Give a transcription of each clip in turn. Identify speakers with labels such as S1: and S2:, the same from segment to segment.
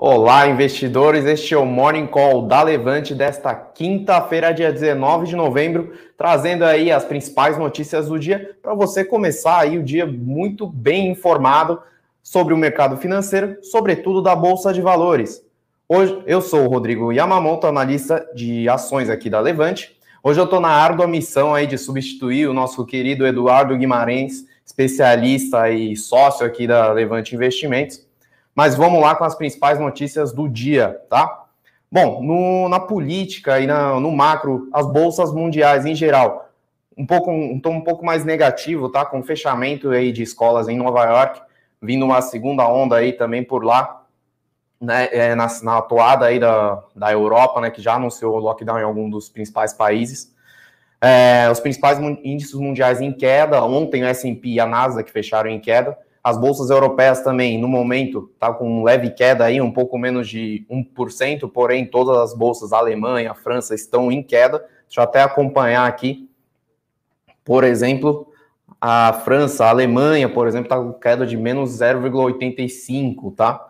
S1: Olá, investidores. Este é o Morning Call da Levante desta quinta-feira, dia 19 de novembro, trazendo aí as principais notícias do dia para você começar aí o dia muito bem informado sobre o mercado financeiro, sobretudo da bolsa de valores. Hoje eu sou o Rodrigo Yamamoto, analista de ações aqui da Levante. Hoje eu estou na árdua missão aí de substituir o nosso querido Eduardo Guimarães, especialista e sócio aqui da Levante Investimentos mas vamos lá com as principais notícias do dia, tá? Bom, no, na política e na, no macro, as bolsas mundiais em geral, um pouco um tom um pouco mais negativo, tá? Com fechamento aí de escolas em Nova York, vindo uma segunda onda aí também por lá, né? É, na, na atuada aí da, da Europa, né? Que já anunciou lockdown em algum dos principais países. É, os principais índices mundiais em queda. Ontem o S&P e a Nasdaq fecharam em queda. As bolsas europeias também, no momento, está com leve queda aí, um pouco menos de 1%, porém todas as bolsas, a Alemanha, a França, estão em queda. Deixa eu até acompanhar aqui. Por exemplo, a França, a Alemanha, por exemplo, está com queda de menos 0,85, tá?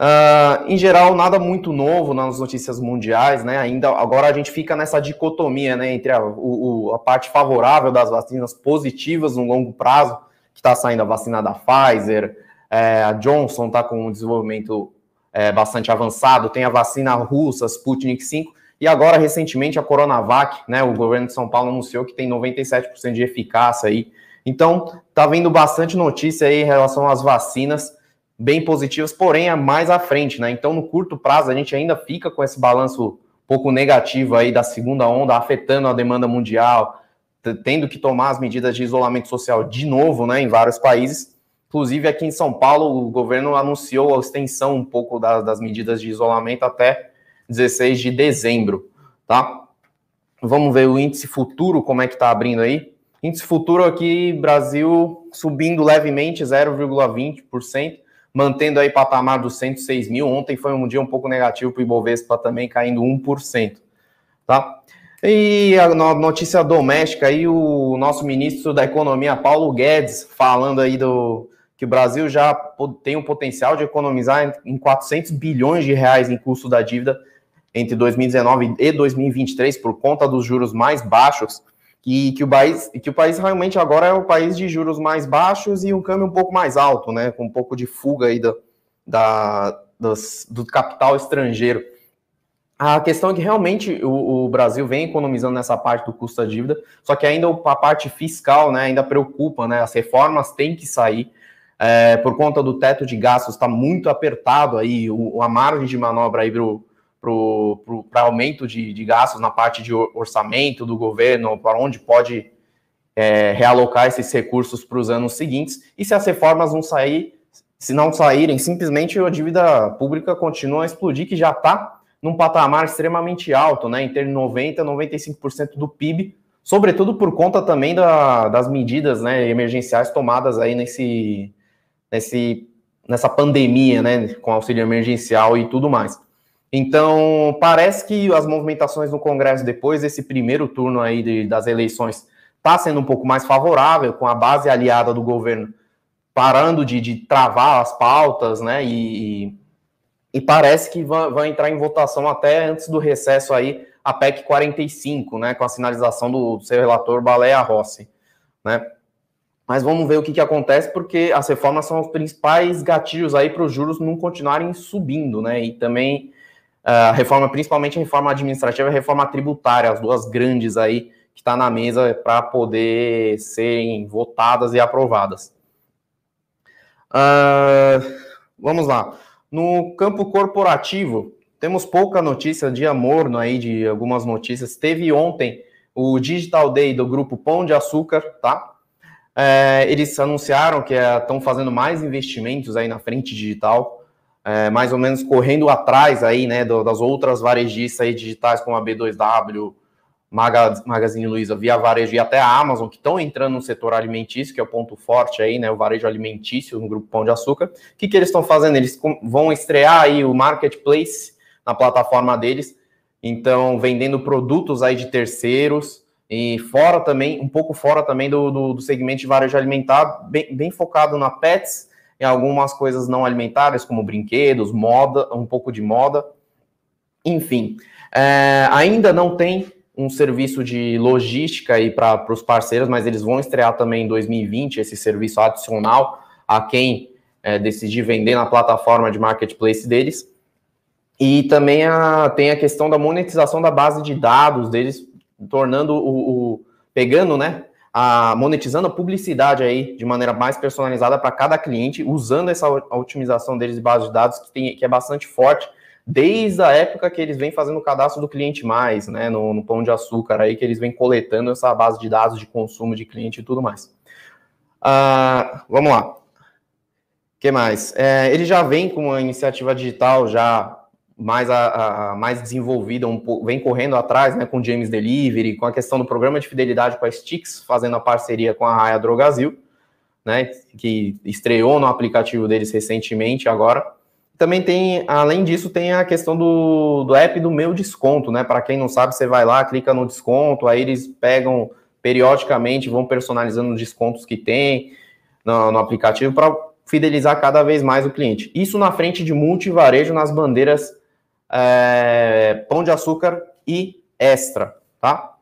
S1: Uh, em geral, nada muito novo nas notícias mundiais, né? Ainda agora a gente fica nessa dicotomia, né, entre a, o, a parte favorável das vacinas positivas no longo prazo que está saindo a vacina da Pfizer, é, a Johnson está com um desenvolvimento é, bastante avançado, tem a vacina russa, Sputnik 5, e agora, recentemente, a Coronavac, né, o governo de São Paulo anunciou que tem 97% de eficácia aí. Então, tá vindo bastante notícia aí em relação às vacinas, bem positivas, porém, é mais à frente, né? Então, no curto prazo, a gente ainda fica com esse balanço pouco negativo aí da segunda onda, afetando a demanda mundial, tendo que tomar as medidas de isolamento social de novo, né, em vários países. Inclusive aqui em São Paulo, o governo anunciou a extensão um pouco das, das medidas de isolamento até 16 de dezembro, tá? Vamos ver o índice futuro, como é que está abrindo aí. Índice futuro aqui, Brasil subindo levemente, 0,20%, mantendo aí patamar dos 106 mil. Ontem foi um dia um pouco negativo para o Ibovespa também, caindo 1%, tá? E a notícia doméstica aí, o nosso ministro da Economia, Paulo Guedes, falando aí do que o Brasil já tem o potencial de economizar em 400 bilhões de reais em custo da dívida entre 2019 e 2023 por conta dos juros mais baixos e que o país que o país realmente agora é o país de juros mais baixos e um câmbio um pouco mais alto, né, com um pouco de fuga aí da, do capital estrangeiro. A questão é que realmente o, o, Brasil vem economizando nessa parte do custo da dívida, só que ainda a parte fiscal né, ainda preocupa, né? As reformas têm que sair. É, por conta do teto de gastos está muito apertado aí, o, a margem de manobra aí para aumento de, de, gastos na parte de orçamento do governo, para onde pode é, realocar esses recursos para os anos seguintes. E se as reformas não sair, se não saírem, simplesmente a dívida pública continua a explodir, que já está num patamar extremamente alto, né, ter 90, 95% do PIB, sobretudo por conta também da, das medidas, né, emergenciais tomadas aí nesse, nesse, nessa pandemia, né, com auxílio emergencial e tudo mais. Então, parece que as movimentações no Congresso depois desse primeiro turno aí de, das eleições está sendo um pouco mais favorável, com a base aliada do governo parando de, de travar as pautas, né, e, e parece que vai, entrar em votação até antes do recesso aí a PEC 45, né, com a sinalização do, seu relator Baleia Rossi, né. Mas vamos ver o que, que acontece, porque as reformas são os principais gatilhos aí para os juros não continuarem subindo, né, e também a reforma, principalmente a reforma administrativa e a reforma tributária, as duas grandes aí que está na mesa para poder serem votadas e aprovadas. Uh, vamos lá. No campo corporativo, temos pouca notícia de amor aí, de algumas notícias. Teve ontem o Digital Day do grupo Pão de Açúcar, tá? É, eles anunciaram que estão é, fazendo mais investimentos aí na frente digital, é, mais ou menos correndo atrás aí, né, do, das outras varejistas aí digitais como a B2W, Magazine Luiza, Via Varejo e até a Amazon, que estão entrando no setor alimentício, que é o ponto forte aí, né? O varejo alimentício no Grupo Pão de Açúcar. O que, que eles estão fazendo? Eles vão estrear aí o marketplace na plataforma deles, então vendendo produtos aí de terceiros e fora também, um pouco fora também do, do, do segmento de varejo alimentar, bem, bem focado na pets em algumas coisas não alimentares, como brinquedos, moda, um pouco de moda. Enfim, é, ainda não tem um serviço de logística aí para os parceiros, mas eles vão estrear também em 2020 esse serviço adicional a quem é, decidir vender na plataforma de marketplace deles. E também a, tem a questão da monetização da base de dados deles, tornando o, o pegando, né, a, monetizando a publicidade aí de maneira mais personalizada para cada cliente, usando essa otimização deles de base de dados que, tem, que é bastante forte desde a época que eles vêm fazendo o cadastro do cliente mais, né, no, no, Pão de Açúcar aí, que eles vêm coletando essa base de dados de consumo de cliente e tudo mais. Uh, vamos lá. O que mais? É, ele já vem com uma iniciativa digital já mais, a, a, mais desenvolvida, um pouco, vem correndo atrás, né, com o James Delivery, com a questão do programa de fidelidade com a Stix, fazendo a parceria com a Raia Drogazil, né, que estreou no aplicativo deles recentemente agora. Também tem, além disso, tem a questão do, do app do meu desconto, né? Para quem não sabe, você vai lá, clica no desconto, aí eles pegam periodicamente, vão personalizando os descontos que tem no, no aplicativo para fidelizar cada vez mais o cliente. Isso na frente de multivarejo nas bandeiras é, Pão de Açúcar e Extra, tá?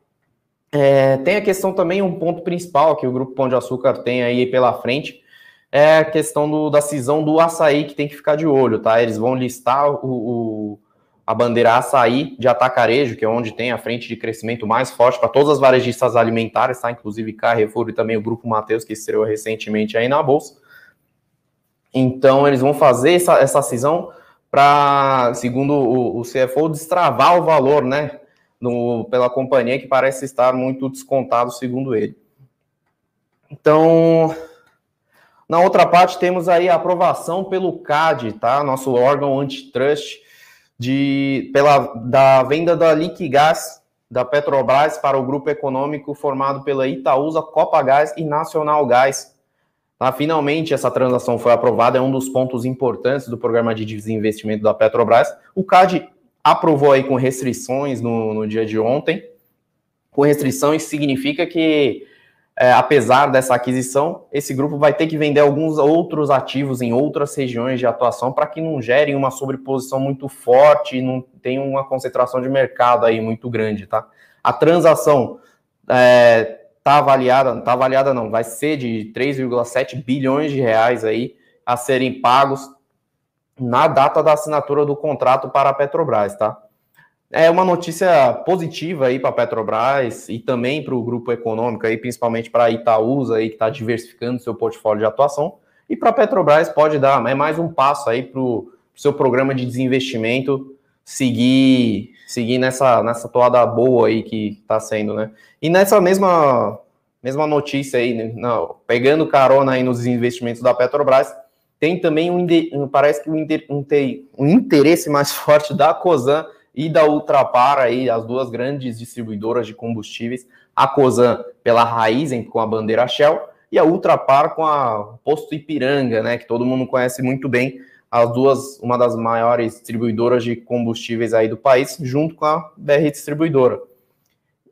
S1: É, tem a questão também, um ponto principal que o Grupo Pão de Açúcar tem aí pela frente, é a questão do, da cisão do açaí que tem que ficar de olho, tá? Eles vão listar o, o, a bandeira açaí de atacarejo, que é onde tem a frente de crescimento mais forte para todas as varejistas alimentares, tá? Inclusive Carrefour e também o Grupo Mateus, que estreou recentemente aí na Bolsa. Então, eles vão fazer essa, essa cisão para, segundo o, o CFO, destravar o valor, né? No, pela companhia que parece estar muito descontado, segundo ele. Então, na outra parte, temos aí a aprovação pelo CAD, tá? Nosso órgão antitrust, de, pela, da venda da Liquigás da Petrobras para o grupo econômico formado pela Itaúsa, Copagás e Nacional Gás. Tá? Finalmente, essa transação foi aprovada, é um dos pontos importantes do programa de desinvestimento da Petrobras. O CAD aprovou aí com restrições no, no dia de ontem. Com restrições significa que é, apesar dessa aquisição, esse grupo vai ter que vender alguns outros ativos em outras regiões de atuação para que não gerem uma sobreposição muito forte e não tenha uma concentração de mercado aí muito grande, tá? A transação é, tá avaliada, tá avaliada não, vai ser de 3,7 bilhões de reais aí a serem pagos na data da assinatura do contrato para a Petrobras, tá? É uma notícia positiva aí para a Petrobras e também para o grupo econômico, aí, principalmente para a Itaúsa, aí, que está diversificando seu portfólio de atuação. E para a Petrobras pode dar é mais um passo aí para o seu programa de desinvestimento seguir, seguir nessa, nessa toada boa aí que está sendo, né? E nessa mesma, mesma notícia aí, né, não, pegando carona aí nos investimentos da Petrobras, tem também um, parece que um, um, interesse mais forte da COSAN e da Ultrapar, aí, as duas grandes distribuidoras de combustíveis, a Cosan pela Raizen, com a bandeira Shell, e a Ultrapar com a Posto Ipiranga, né, que todo mundo conhece muito bem, as duas, uma das maiores distribuidoras de combustíveis aí do país, junto com a BR Distribuidora.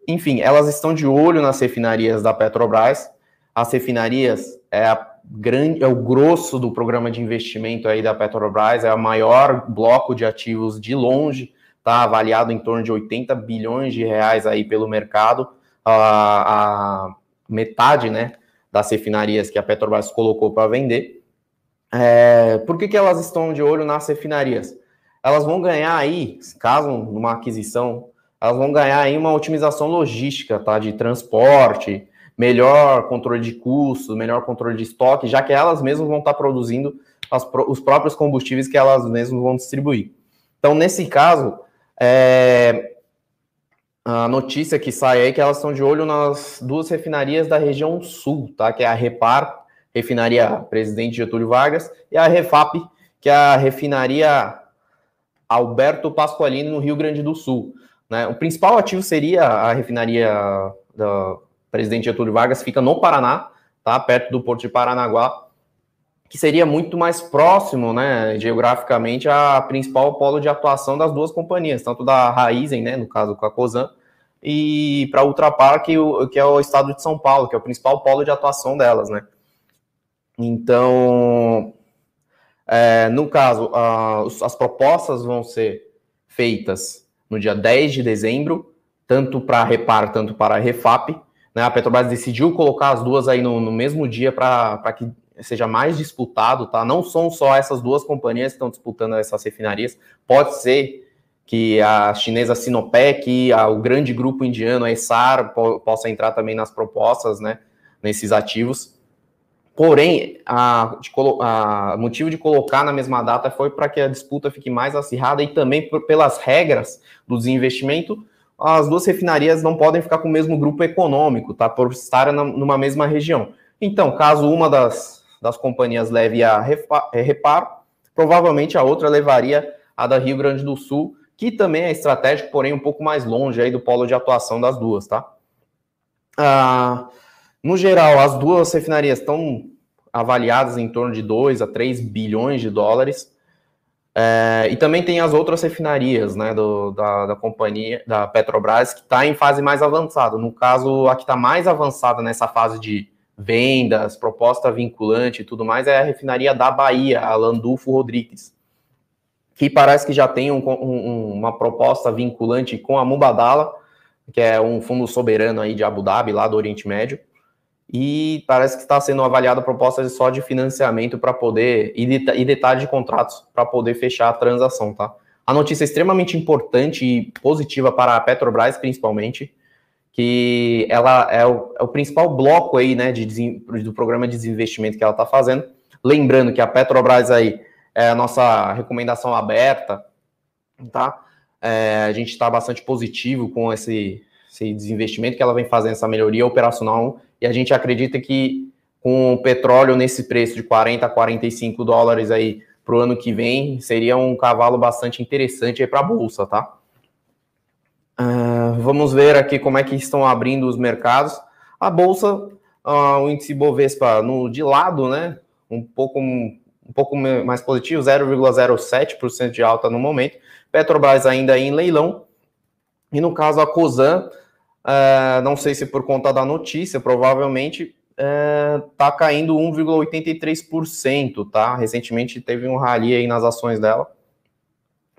S1: Enfim, elas estão de olho nas refinarias da Petrobras. As refinarias é, a grande, é o grosso do programa de investimento aí da Petrobras, é o maior bloco de ativos de longe está avaliado em torno de 80 bilhões de reais aí pelo mercado, a, a metade, né, das refinarias que a Petrobras colocou para vender. É, por que, que elas estão de olho nas refinarias? Elas vão ganhar aí, caso numa aquisição, elas vão ganhar aí uma otimização logística, tá, de transporte, melhor controle de custos, melhor controle de estoque, já que elas mesmas vão estar tá produzindo as, os próprios combustíveis que elas mesmas vão distribuir. Então, nesse caso, é, a notícia que sai aí é que elas estão de olho nas duas refinarias da região sul, tá? Que é a Repar, refinaria Presidente Getúlio Vargas, e a Refap, que é a refinaria Alberto Pasqualini, no Rio Grande do Sul. Né? O principal ativo seria a refinaria da Presidente Getúlio Vargas, fica no Paraná, tá? Perto do Porto de Paranaguá que seria muito mais próximo, né, geograficamente, a principal polo de atuação das duas companhias, tanto da Raizen, né, no caso com a Cosan, e para a Ultrapar, que, que é o estado de São Paulo, que é o principal polo de atuação delas, né. Então, É, no caso, uh, as propostas vão ser feitas no dia 10 de dezembro, tanto para a Repar, tanto para a Refap. Né? A Petrobras decidiu colocar as duas aí no, no mesmo dia para que seja mais disputado, tá? Não são só essas duas companhias que estão disputando essas refinarias, pode ser que a chinesa Sinopec o grande grupo indiano, Essar, po, possa entrar também nas propostas, né, nesses ativos. Porém, a, de, a motivo de colocar na mesma data foi para que a disputa fique mais acirrada e também por, pelas regras do desinvestimento, as duas refinarias não podem ficar com o mesmo grupo econômico, tá? Por estar na, numa mesma região. Então, caso uma das, das companhias leve a reparo, provavelmente a outra levaria a da Rio Grande do Sul, que também é estratégico, porém um pouco mais longe aí do polo de atuação das duas, tá? Ah, no geral, as duas refinarias estão avaliadas em torno de 2 a 3 bilhões de dólares. É, e também tem as outras refinarias né, do, da, da companhia, da Petrobras, que está em fase mais avançada. No caso, a que está mais avançada nessa fase de vendas, proposta vinculante e tudo mais é a refinaria da Bahia, a Landulfo Rodrigues que parece que já tem um, um, uma proposta vinculante com a Mubadala, que é um fundo soberano aí de Abu Dhabi, lá do Oriente Médio, e parece que está sendo avaliada proposta só de financiamento para poder, e, de, detalhe de contratos para poder fechar a transação, tá? A notícia é extremamente importante e positiva para a Petrobras, principalmente, que ela é o, é o principal bloco aí, né, de, do programa de desinvestimento que ela está fazendo. Lembrando que a Petrobras aí é a nossa recomendação aberta, tá? É, a gente está bastante positivo com esse, esse desinvestimento que ela vem fazendo, essa melhoria operacional, e a gente acredita que com o petróleo nesse preço de 40 a 45 dólares aí para o ano que vem, seria um cavalo bastante interessante para a Bolsa, tá? Uh, vamos ver aqui como é que estão abrindo os mercados. A Bolsa, uh, o índice Bovespa no, de lado, né? Um pouco um pouco mais positivo, 0,07% de alta no momento. Petrobras ainda em leilão. E no caso a Cosan, uh, não sei se por conta da notícia, provavelmente está uh, caindo 1,83%, tá? Recentemente teve um rally aí nas ações dela.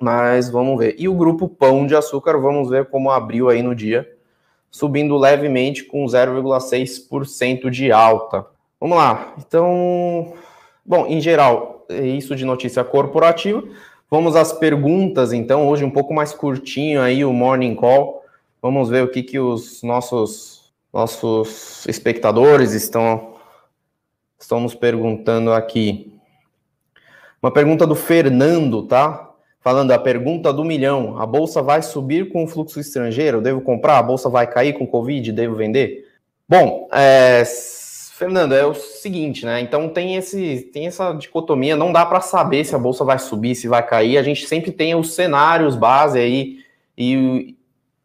S1: Mas vamos ver. E o grupo Pão de Açúcar, vamos ver como abriu aí no dia, subindo levemente com 0,6% de alta. Vamos lá. Então, Bom, em geral, é isso de notícia corporativa. Vamos às perguntas, então, hoje um pouco mais curtinho aí o Morning Call. Vamos ver o que, que os nossos, nossos espectadores estão, estão nos perguntando aqui. Uma pergunta do Fernando, tá? Falando a pergunta do milhão: a bolsa vai subir com o fluxo estrangeiro? Devo comprar? A bolsa vai cair com Covid? Devo vender? Bom, é, Fernando, é o seguinte, né? Então tem esse tem essa dicotomia, não dá para saber se a bolsa vai subir, se vai cair. A gente sempre tem os cenários base aí e,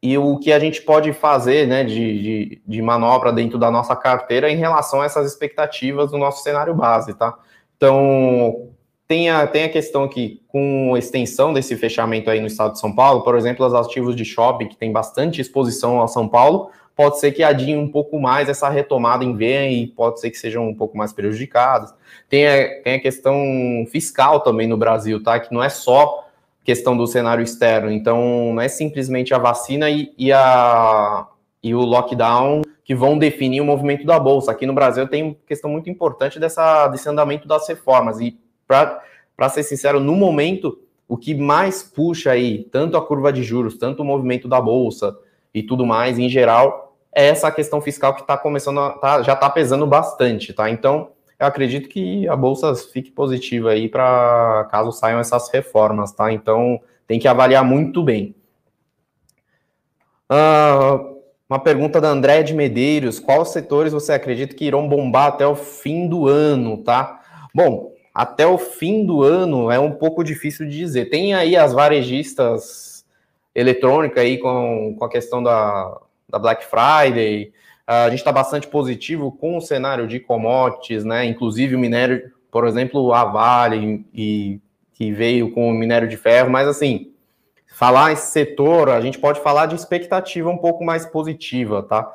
S1: e o que a gente pode fazer, né, de, de, de manobra dentro da nossa carteira em relação a essas expectativas do nosso cenário base, tá? Então tem a, tem a questão que com extensão desse fechamento aí no estado de São Paulo, por exemplo, os ativos de shopping que tem bastante exposição a São Paulo pode ser que adiem um pouco mais essa retomada em V e pode ser que sejam um pouco mais prejudicadas. Tem a, tem a questão fiscal também no Brasil, tá? Que não é só questão do cenário externo. Então, não é simplesmente a vacina e, e, a, e o lockdown que vão definir o movimento da Bolsa. Aqui no Brasil tem questão muito importante dessa, desse andamento das reformas. E, para ser sincero, no momento, o que mais puxa aí, tanto a curva de juros, tanto o movimento da Bolsa, e tudo mais, em geral, é essa questão fiscal que está começando a, tá, já está pesando bastante, tá? Então, eu acredito que a bolsa fique positiva aí para caso saiam essas reformas, tá? Então, tem que avaliar muito bem. Uh, uma pergunta da André de Medeiros: quais setores você acredita que irão bombar até o fim do ano, tá? Bom, até o fim do ano é um pouco difícil de dizer. Tem aí as varejistas eletrônica aí com, com a questão da, da Black Friday. A gente está bastante positivo com o cenário de commodities, né? Inclusive o minério, por exemplo, a Vale, e, que veio com o minério de ferro, mas assim, falar esse setor, a gente pode falar de expectativa um pouco mais positiva, tá?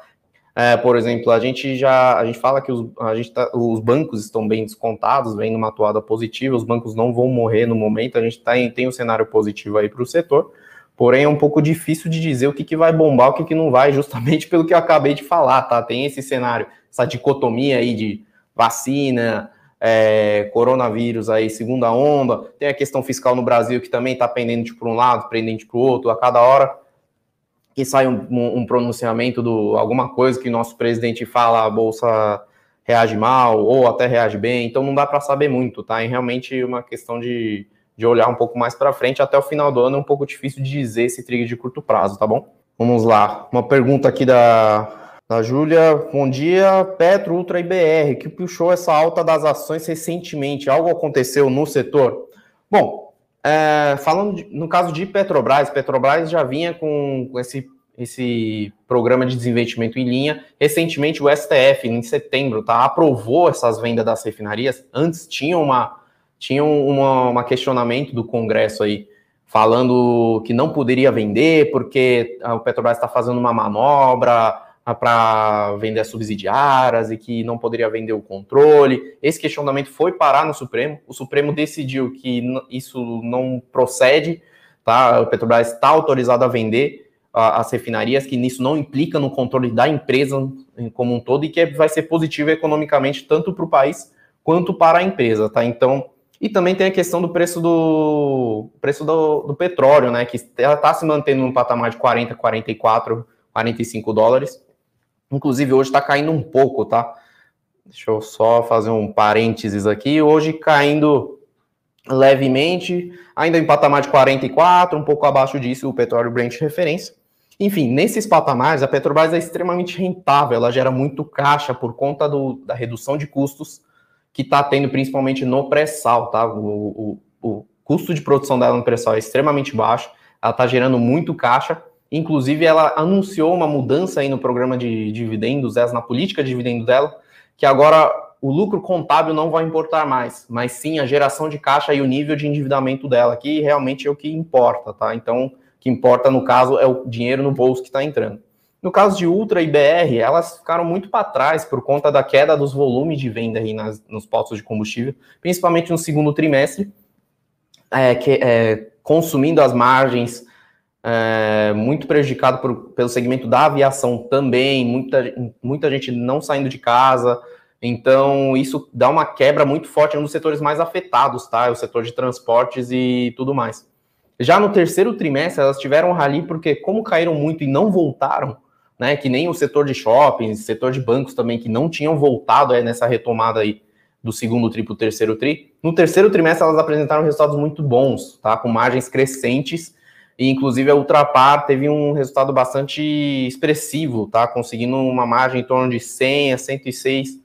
S1: É, por exemplo, a gente já a gente fala que os, a gente tá, os bancos estão bem descontados, vem numa atuada positiva, os bancos não vão morrer no momento, a gente tá em, tem um cenário positivo aí para o setor, porém é um pouco difícil de dizer o que, que vai bombar, o que, que não vai, justamente pelo que eu acabei de falar, tá? Tem esse cenário, essa dicotomia aí de vacina, é, coronavírus aí, segunda onda, tem a questão fiscal no Brasil que também está pendente para um lado, pendente para o outro, a cada hora que sai um, um, pronunciamento do alguma coisa que nosso presidente fala, a bolsa reage mal ou até reage bem, então não dá para saber muito, tá? É realmente uma questão de, de olhar um pouco mais para frente, até o final do ano é um pouco difícil de dizer esse trigger de curto prazo, tá bom? Vamos lá, uma pergunta aqui da, da Júlia. Bom dia, Petro, Ultra e BR, que puxou essa alta das ações recentemente, algo aconteceu no setor? Bom, é, falando de, no caso de Petrobras, Petrobras já vinha com, com esse, esse programa de desinvestimento em linha. Recentemente, o STF, em setembro, tá, aprovou essas vendas das refinarias. Antes tinha uma tinha uma, uma questionamento do Congresso aí falando que não poderia vender porque o Petrobras está fazendo uma manobra para vender as subsidiárias e que não poderia vender o controle. Esse questionamento foi parar no Supremo. O Supremo decidiu que isso não procede, tá? O Petrobras está autorizado a vender as refinarias, que nisso não implica no controle da empresa como um todo e que vai ser positivo economicamente tanto para o país quanto para a empresa, tá? Então, e também tem a questão do preço do preço do, do petróleo, né? Que está se mantendo no patamar de 40, 44, 45 dólares Inclusive, hoje está caindo um pouco, tá? Deixa eu só fazer um parênteses aqui. Hoje caindo levemente, ainda em patamar de 44, um pouco abaixo disso o petróleo Brent referência. Enfim, nesses patamares, a Petrobras é extremamente rentável, ela gera muito caixa por conta do, da redução de custos que está tendo principalmente no pré-sal, tá? O, o, o custo de produção dela no pré-sal é extremamente baixo, ela está gerando muito caixa Inclusive, ela anunciou uma mudança aí no programa de dividendos, na política de dividendos dela, que agora o lucro contábil não vai importar mais, mas sim a geração de caixa e o nível de endividamento dela, que realmente é o que importa, tá? Então, o que importa no caso é o dinheiro no bolso que está entrando. No caso de Ultra e BR, elas ficaram muito para trás por conta da queda dos volumes de venda aí nas, nos postos de combustível, principalmente no segundo trimestre, é, que, é, consumindo as margens é, muito prejudicado por, pelo segmento da aviação também, muita, muita gente não saindo de casa. Então, isso dá uma quebra muito forte nos setores mais afetados, tá? O setor de transportes e tudo mais. Já no terceiro trimestre, elas tiveram um rally porque, como caíram muito e não voltaram, né? Que nem o setor de shoppings, setor de bancos também, que não tinham voltado é, nessa retomada aí do segundo tri para o terceiro tri. No terceiro trimestre, elas apresentaram resultados muito bons, tá? Com margens crescentes e inclusive a Ultrapar teve um resultado bastante expressivo, tá? Conseguindo uma margem em torno de 100 a 106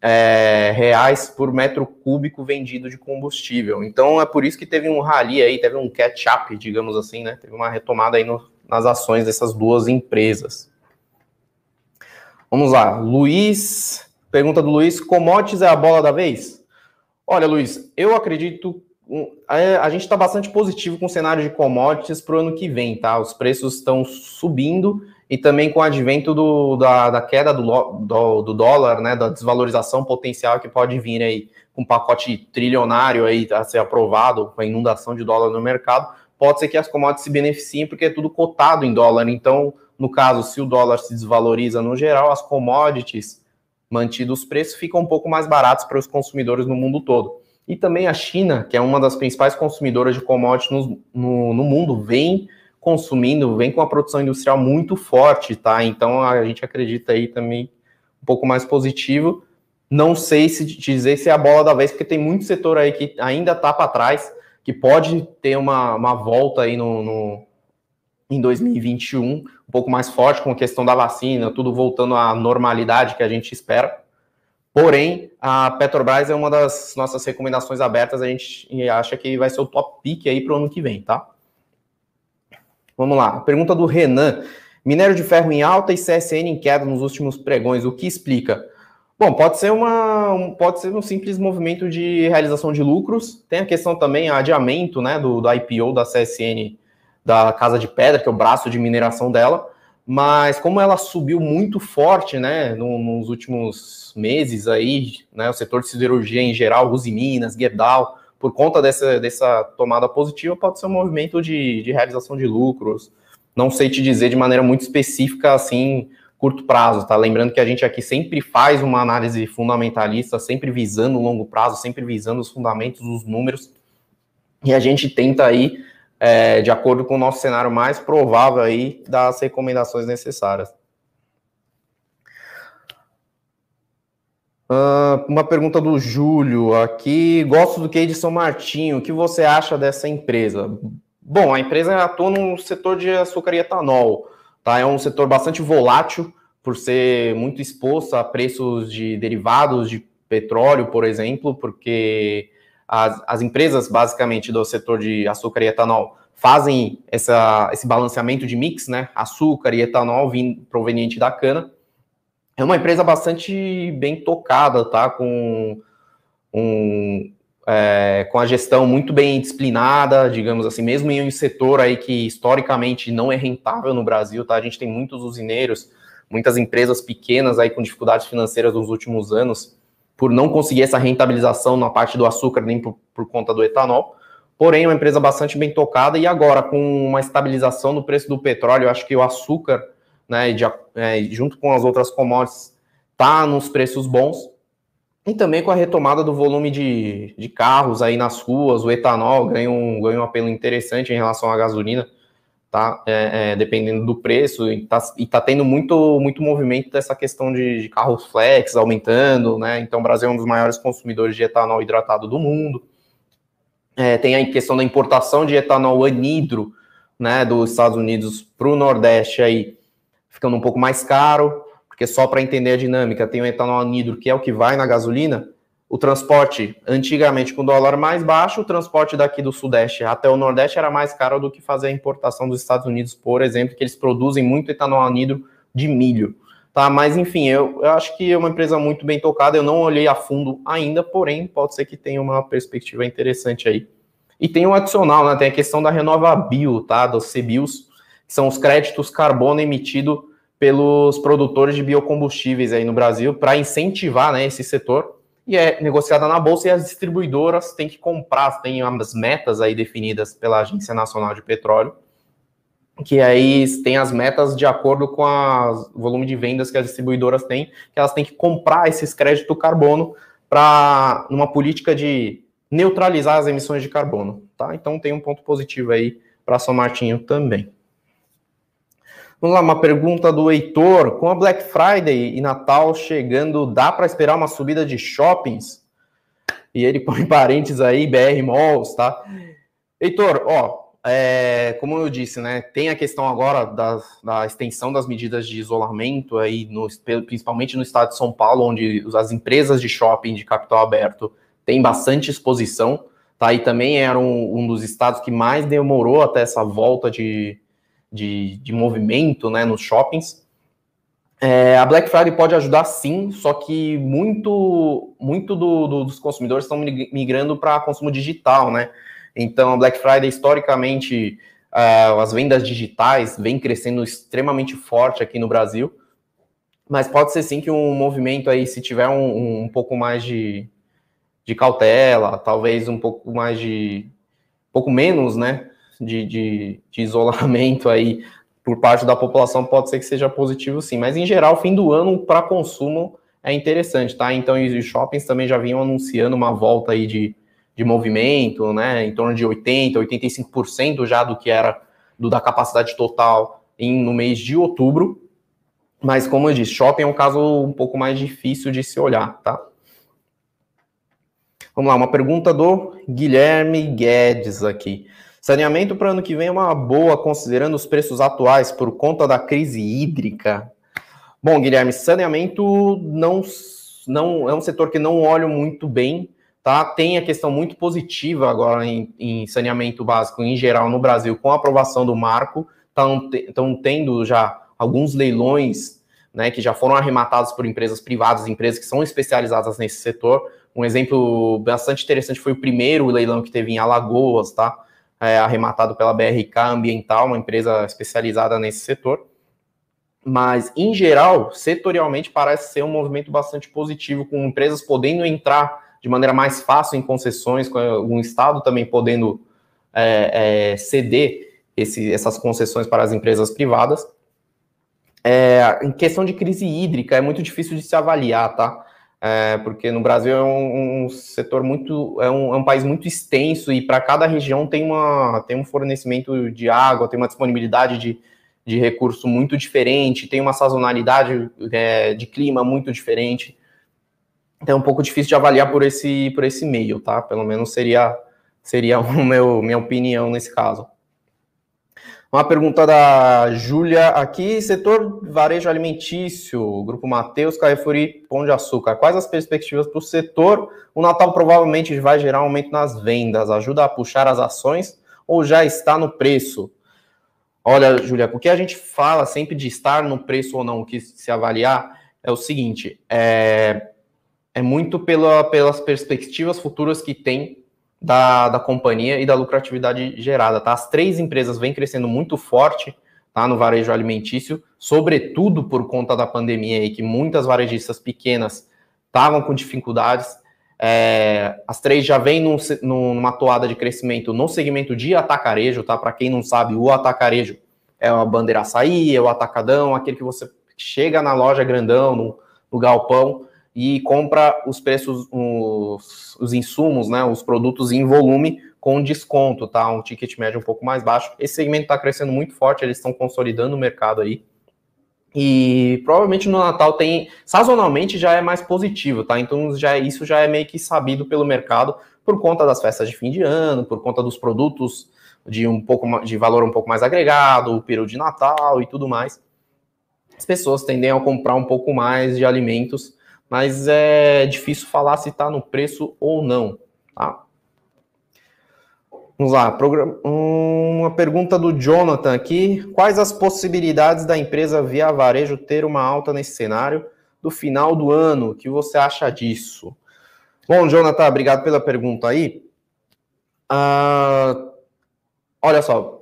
S1: é, reais por metro cúbico vendido de combustível. Então é por isso que teve um rally aí, teve um catch-up, digamos assim, né? Teve uma retomada aí no, nas ações dessas duas empresas. Vamos lá, Luiz, pergunta do Luiz, commodities é a bola da vez? Olha, Luiz, eu acredito a gente está bastante positivo com o cenário de commodities para o ano que vem, tá? Os preços estão subindo e também com o advento do, da, da, queda do, do, do, dólar, né? Da desvalorização potencial que pode vir aí com um pacote trilionário aí a ser aprovado, com a inundação de dólar no mercado, pode ser que as commodities se beneficiem porque é tudo cotado em dólar. Então, no caso, se o dólar se desvaloriza no geral, as commodities mantidos os preços ficam um pouco mais baratos para os consumidores no mundo todo. E também a China, que é uma das principais consumidoras de commodities no, no, no mundo, vem consumindo, vem com uma produção industrial muito forte, tá? Então a gente acredita aí também um pouco mais positivo. Não sei se dizer se é a bola da vez, porque tem muito setor aí que ainda tá para trás, que pode ter uma, uma volta aí no, no, em 2021, um pouco mais forte com a questão da vacina, tudo voltando à normalidade que a gente espera. Porém, a Petrobras é uma das nossas recomendações abertas. A gente acha que vai ser o top pick aí para o ano que vem, tá? Vamos lá. Pergunta do Renan. Minério de ferro em alta e CSN em queda nos últimos pregões. O que explica? Bom, pode ser uma, um, pode ser um simples movimento de realização de lucros. Tem a questão também adiamento, né, do, do IPO da CSN da Casa de Pedra, que é o braço de mineração dela mas como ela subiu muito forte, né, nos últimos meses aí, né, o setor de siderurgia em geral, Minas, Gerdau, por conta dessa, dessa tomada positiva, pode ser um movimento de, de realização de lucros. Não sei te dizer de maneira muito específica, assim, curto prazo, tá? Lembrando que a gente aqui sempre faz uma análise fundamentalista, sempre visando o longo prazo, sempre visando os fundamentos, os números, e a gente tenta aí, é, de acordo com o nosso cenário mais provável aí, dar as recomendações necessárias. Uh, uma pergunta do Júlio aqui. Gosto do que de São Martinho. O que você acha dessa empresa? Bom, a empresa atua no setor de açúcar e etanol. Tá? É um setor bastante volátil, por ser muito exposto a preços de derivados de petróleo, por exemplo, porque as, as empresas, basicamente, do setor de açúcar e etanol fazem essa, esse balanceamento de mix, né? Açúcar e etanol vindo, proveniente da cana é uma empresa bastante bem tocada, tá? Com, um, é, com a gestão muito bem disciplinada, digamos assim, mesmo em um setor aí que historicamente não é rentável no Brasil, tá? A gente tem muitos usineiros, muitas empresas pequenas aí com dificuldades financeiras nos últimos anos, por não conseguir essa rentabilização na parte do açúcar nem por, por conta do etanol. Porém, é uma empresa bastante bem tocada e agora com uma estabilização no preço do petróleo, eu acho que o açúcar né, de, é, junto com as outras commodities, está nos preços bons. E também com a retomada do volume de, de carros aí nas ruas, o etanol ganha um, ganha um apelo interessante em relação à gasolina, tá? É, é, dependendo do preço, e está tá tendo muito, muito movimento dessa questão de, de carros flex aumentando, né? Então o Brasil é um dos maiores consumidores de etanol hidratado do mundo. É, tem a questão da importação de etanol anidro, né, dos Estados Unidos para o Nordeste aí, ficando um pouco mais caro, porque só para entender a dinâmica, tem o etanol anidro, que é o que vai na gasolina, o transporte, antigamente com dólar mais baixo, o transporte daqui do Sudeste até o Nordeste era mais caro do que fazer a importação dos Estados Unidos, por exemplo, que eles produzem muito etanol anidro de milho. Tá, mas enfim, eu, eu acho que é uma empresa muito bem tocada. Eu não olhei a fundo ainda, porém, pode ser que tenha uma perspectiva interessante aí. E tem um adicional, né? Tem a questão da Renovabil, tá? Dos CBIOS, que são os créditos carbono emitidos pelos produtores de biocombustíveis aí no Brasil para incentivar né, esse setor e é negociada na bolsa e as distribuidoras têm que comprar, têm as metas aí definidas pela Agência Nacional de Petróleo, que aí tem as metas de acordo com o volume de vendas que as distribuidoras têm, que elas têm que comprar esses créditos carbono para uma política de neutralizar as emissões de carbono, tá? Então tem um ponto positivo aí para São Martinho também. Vamos lá, uma pergunta do Heitor. Com a Black Friday e Natal chegando, dá para esperar uma subida de shoppings? E ele põe parênteses aí, BR Malls, tá? Heitor, ó, é, como eu disse, né, tem a questão agora da, da extensão das medidas de isolamento aí, no, principalmente no estado de São Paulo, onde as empresas de shopping de capital aberto têm bastante exposição, tá? E também era um, um dos estados que mais demorou até essa volta de, de, de movimento né, nos shoppings. É, a Black Friday pode ajudar sim, só que muito, muito do, do, dos consumidores estão migrando para consumo digital, né? Então, a Black Friday, historicamente, uh, as vendas digitais vêm crescendo extremamente forte aqui no Brasil, mas pode ser sim que um movimento aí, se tiver um, um pouco mais de, de cautela, talvez um pouco mais de. um pouco menos, né? De, de, de isolamento aí por parte da população pode ser que seja positivo sim, mas em geral, fim do ano para consumo é interessante, tá? Então, os shoppings também já vinham anunciando uma volta aí de, de movimento, né? Em torno de 80%, 85% já do que era do, da capacidade total em, no mês de outubro. Mas, como eu disse, shopping é um caso um pouco mais difícil de se olhar, tá? Vamos lá, uma pergunta do Guilherme Guedes aqui. Saneamento para ano que vem é uma boa, considerando os preços atuais por conta da crise hídrica. Bom, Guilherme, saneamento não, não é um setor que não olho muito bem, tá? Tem a questão muito positiva agora em, em saneamento básico em geral no Brasil, com a aprovação do marco, estão tendo já alguns leilões né, que já foram arrematados por empresas privadas, empresas que são especializadas nesse setor. Um exemplo bastante interessante foi o primeiro leilão que teve em Alagoas, tá? É, arrematado pela BRK Ambiental, uma empresa especializada nesse setor. Mas, em geral, setorialmente, parece ser um movimento bastante positivo, com empresas podendo entrar de maneira mais fácil em concessões, com o Estado também podendo é, é, ceder esse, essas concessões para as empresas privadas. É, em questão de crise hídrica, é muito difícil de se avaliar, tá? É, porque no Brasil é um, um setor muito, é um, é um, país muito extenso e para cada região tem, uma, tem um fornecimento de água, tem uma disponibilidade de, de recurso muito diferente, tem uma sazonalidade é, de clima muito diferente. Então é um pouco difícil de avaliar por esse, por esse meio, tá? Pelo menos seria, seria o meu, minha opinião nesse caso. Uma pergunta da Júlia aqui, setor varejo alimentício, Grupo Mateus, Carrefour e Pão de Açúcar. Quais as perspectivas para o setor? O Natal provavelmente vai gerar um aumento nas vendas, ajuda a puxar as ações ou já está no preço? Olha, Júlia, o que a gente fala sempre de estar no preço ou não, que se avaliar, é o seguinte, é, é muito pela, pelas perspectivas futuras que tem da, da companhia e da lucratividade gerada, tá? As três empresas vêm crescendo muito forte, tá? No varejo alimentício, sobretudo por conta da pandemia e que muitas varejistas pequenas estavam com dificuldades. É, as três já vêm num, numa toada de crescimento no segmento de atacarejo, tá? Para quem não sabe, o atacarejo é a bandeira açaí, é o atacadão, aquele que você chega na loja grandão, no, no galpão, e compra os preços, os, os insumos, né, os produtos em volume com desconto, tá? Um ticket médio um pouco mais baixo. Esse segmento está crescendo muito forte, eles estão consolidando o mercado aí. E provavelmente no Natal tem, sazonalmente já é mais positivo, tá? Então já isso já é meio que sabido pelo mercado por conta das festas de fim de ano, por conta dos produtos de um pouco de valor um pouco mais agregado, o período de Natal e tudo mais. As pessoas tendem a comprar um pouco mais de alimentos mas é difícil falar se está no preço ou não. Tá? Vamos lá, uma pergunta do Jonathan aqui. Quais as possibilidades da empresa Via Varejo ter uma alta nesse cenário do final do ano? O que você acha disso? Bom, Jonathan, obrigado pela pergunta aí. Uh, olha só,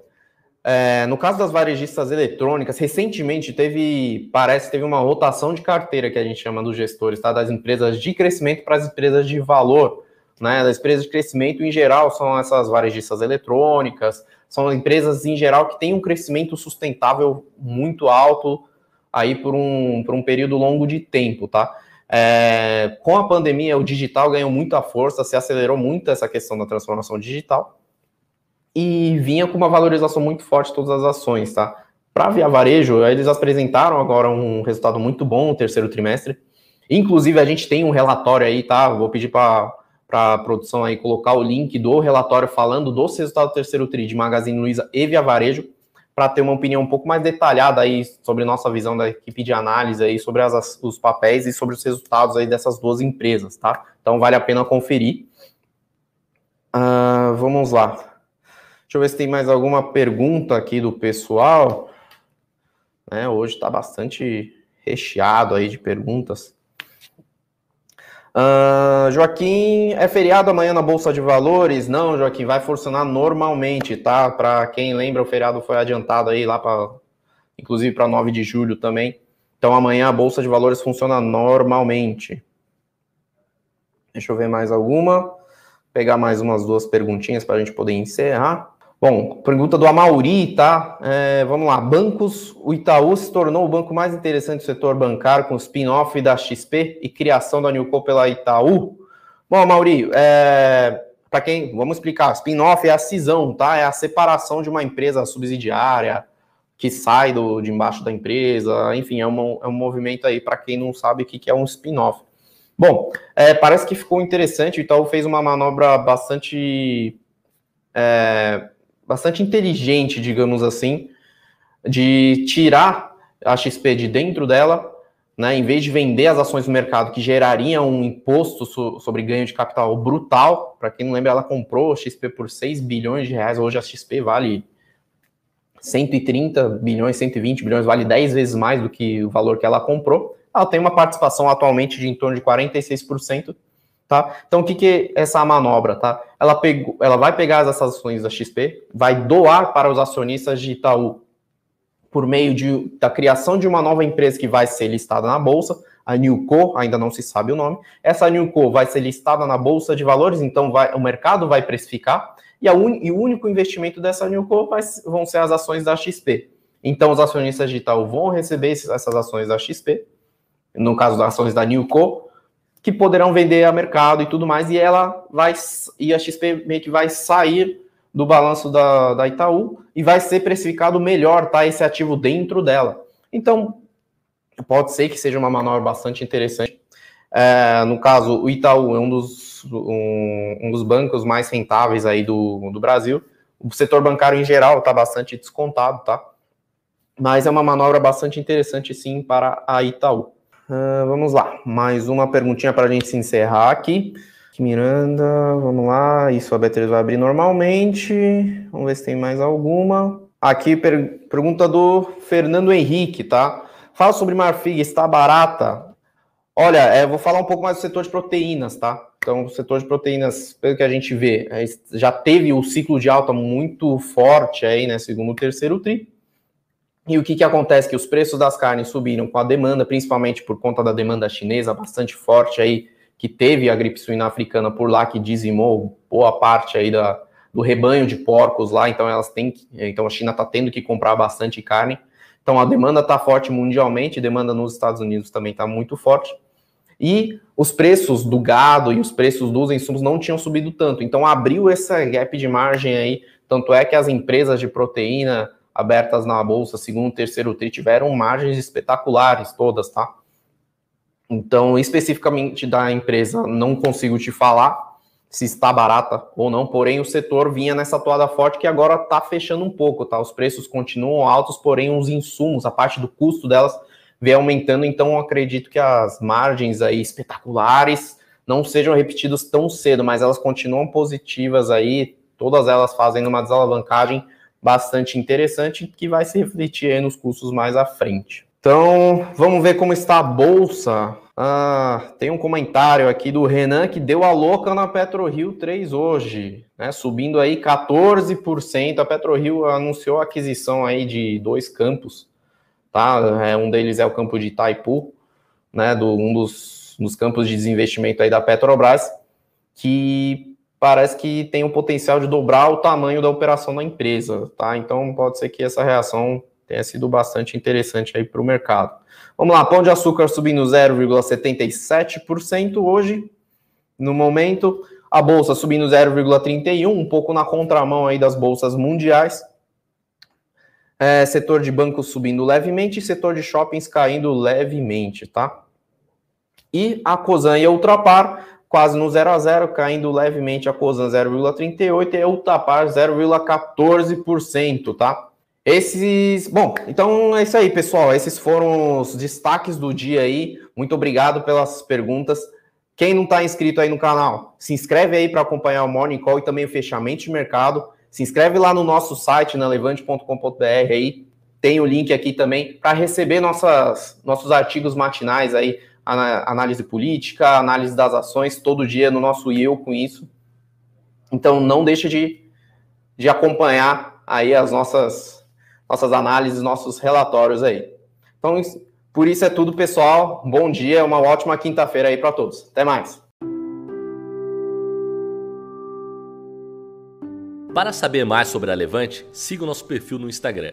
S1: é, no caso das varejistas eletrônicas, recentemente teve, parece, teve uma rotação de carteira que a gente chama dos gestores, tá? Das empresas de crescimento para as empresas de valor, né? Das empresas de crescimento em geral são essas varejistas eletrônicas, são empresas em geral que têm um crescimento sustentável muito alto aí por um, por um período longo de tempo, tá? É, com a pandemia, o digital ganhou muita força, se acelerou muito essa questão da transformação digital e vinha com uma valorização muito forte de todas as ações, tá? Para Via Varejo, eles apresentaram agora um resultado muito bom no terceiro trimestre. Inclusive, a gente tem um relatório aí, tá? Vou pedir para a produção aí colocar o link do relatório falando dos resultados do terceiro tri de Magazine Luiza e Via Varejo, para ter uma opinião um pouco mais detalhada aí sobre nossa visão da equipe de análise aí, sobre as, os papéis e sobre os resultados aí dessas duas empresas, tá? Então vale a pena conferir. Uh, vamos lá. Deixa eu ver se tem mais alguma pergunta aqui do pessoal. Né, hoje está bastante recheado aí de perguntas. Uh, Joaquim, é feriado amanhã na Bolsa de Valores? Não, Joaquim, vai funcionar normalmente, tá? Para quem lembra, o feriado foi adiantado aí lá para, inclusive para 9 de julho também. Então amanhã a Bolsa de Valores funciona normalmente. Deixa eu ver mais alguma. Pegar mais umas duas perguntinhas para a gente poder encerrar. Bom, pergunta do Amauri, tá? É, vamos lá. Bancos, o Itaú se tornou o banco mais interessante do setor bancário com o spin-off da XP e criação da Newco pela Itaú. Bom, Amauri, é, para quem, vamos explicar, spin-off é a cisão, tá? É a separação de uma empresa subsidiária que sai do, de embaixo da empresa, enfim, é, uma, é um movimento aí para quem não sabe o que, que é um spin-off. Bom, é, parece que ficou interessante, o Itaú fez uma manobra bastante... É, bastante inteligente, digamos assim, de tirar a XP de dentro dela, né, em vez de vender as ações no mercado que gerariam um imposto so, sobre ganho de capital brutal, para quem não lembra, ela comprou a XP por 6 bilhões de reais, hoje a XP vale 130 bilhões, 120 bilhões, vale 10 vezes mais do que o valor que ela comprou. Ela tem uma participação atualmente de em torno de 46%, Tá? Então, o que, que é essa manobra? Tá? Ela, pegou, ela vai pegar as ações da XP, vai doar para os acionistas de Itaú por meio de, da criação de uma nova empresa que vai ser listada na bolsa, a Newco, ainda não se sabe o nome. Essa Newco vai ser listada na bolsa de valores, então vai, o mercado vai precificar, e, un, e o único investimento dessa Newco vai, vão ser as ações da XP. Então, os acionistas de Itaú vão receber essas ações da XP, no caso das ações da Newco, que poderão vender a mercado e tudo mais, e ela vai, e a XP meio que vai sair do balanço da, da Itaú e vai ser precificado melhor, tá? Esse ativo dentro dela. Então, pode ser que seja uma manobra bastante interessante. É, no caso, o Itaú é um dos, um, um, dos bancos mais rentáveis aí do, do Brasil. O setor bancário em geral está bastante descontado, tá? Mas é uma manobra bastante interessante, sim, para a Itaú. Uh, vamos lá, mais uma perguntinha para a gente se encerrar aqui. Miranda, vamos lá. Isso a B3 vai abrir normalmente. Vamos ver se tem mais alguma. Aqui, per pergunta do Fernando Henrique, tá? Fala sobre Marfig, está barata? Olha, é, vou falar um pouco mais do setor de proteínas, tá? Então, o setor de proteínas, pelo que a gente vê, é, já teve o ciclo de alta muito forte aí, né? Segundo o terceiro tri. E o que, que acontece? Que os preços das carnes subiram com a demanda, principalmente por conta da demanda chinesa bastante forte aí que teve a gripe suína africana por lá, que dizimou boa parte aí da, do rebanho de porcos lá, então elas têm que, então a China está tendo que comprar bastante carne. Então a demanda está forte mundialmente, demanda nos Estados Unidos também está muito forte. E os preços do gado e os preços dos insumos não tinham subido tanto. Então abriu essa gap de margem aí. Tanto é que as empresas de proteína abertas na bolsa, segundo terceiro tri, tiveram margens espetaculares todas, tá? Então, especificamente da empresa, não consigo te falar se está barata ou não, porém o setor vinha nessa toada forte que agora está fechando um pouco, tá? Os preços continuam altos, porém os insumos, a parte do custo delas vem aumentando, então acredito que as margens aí espetaculares não sejam repetidas tão cedo, mas elas continuam positivas aí, todas elas fazendo uma desalavancagem bastante interessante que vai se refletir nos custos mais à frente. Então, vamos ver como está a bolsa. Ah, tem um comentário aqui do Renan que deu a louca na PetroRio 3 hoje, né? Subindo aí 14%. A PetroRio anunciou a aquisição aí de dois campos, tá? É, um deles é o campo de Itaipu, né? Do, um dos, dos campos de desinvestimento aí da Petrobras, que parece que tem o potencial de dobrar o tamanho da operação da empresa, tá? Então pode ser que essa reação tenha sido bastante interessante aí para o mercado. Vamos lá, pão de açúcar subindo 0,77% hoje, no momento. A bolsa subindo 0,31%, um pouco na contramão aí das bolsas mundiais. É, setor de bancos subindo levemente, setor de shoppings caindo levemente, tá? E a Cosan e a Ultrapar quase no 0 a 0, caindo levemente a Cosan 0,38 e a Ultrapar 0,14%, tá? Esses. Bom, então é isso aí, pessoal. Esses foram os destaques do dia aí. Muito obrigado pelas perguntas. Quem não está inscrito aí no canal, se inscreve aí para acompanhar o Morning Call e também o fechamento de mercado. Se inscreve lá no nosso site, na levante.com.br aí. Tem o link aqui também para receber nossas, nossos artigos matinais aí, análise política, análise das ações, todo dia no nosso eu com isso. Então não deixe de, de acompanhar aí as nossas nossas análises, nossos relatórios aí. Então, por isso é tudo, pessoal. Bom dia, uma ótima quinta-feira aí para todos. Até mais.
S2: Para saber mais sobre a Levante, siga o nosso perfil no Instagram,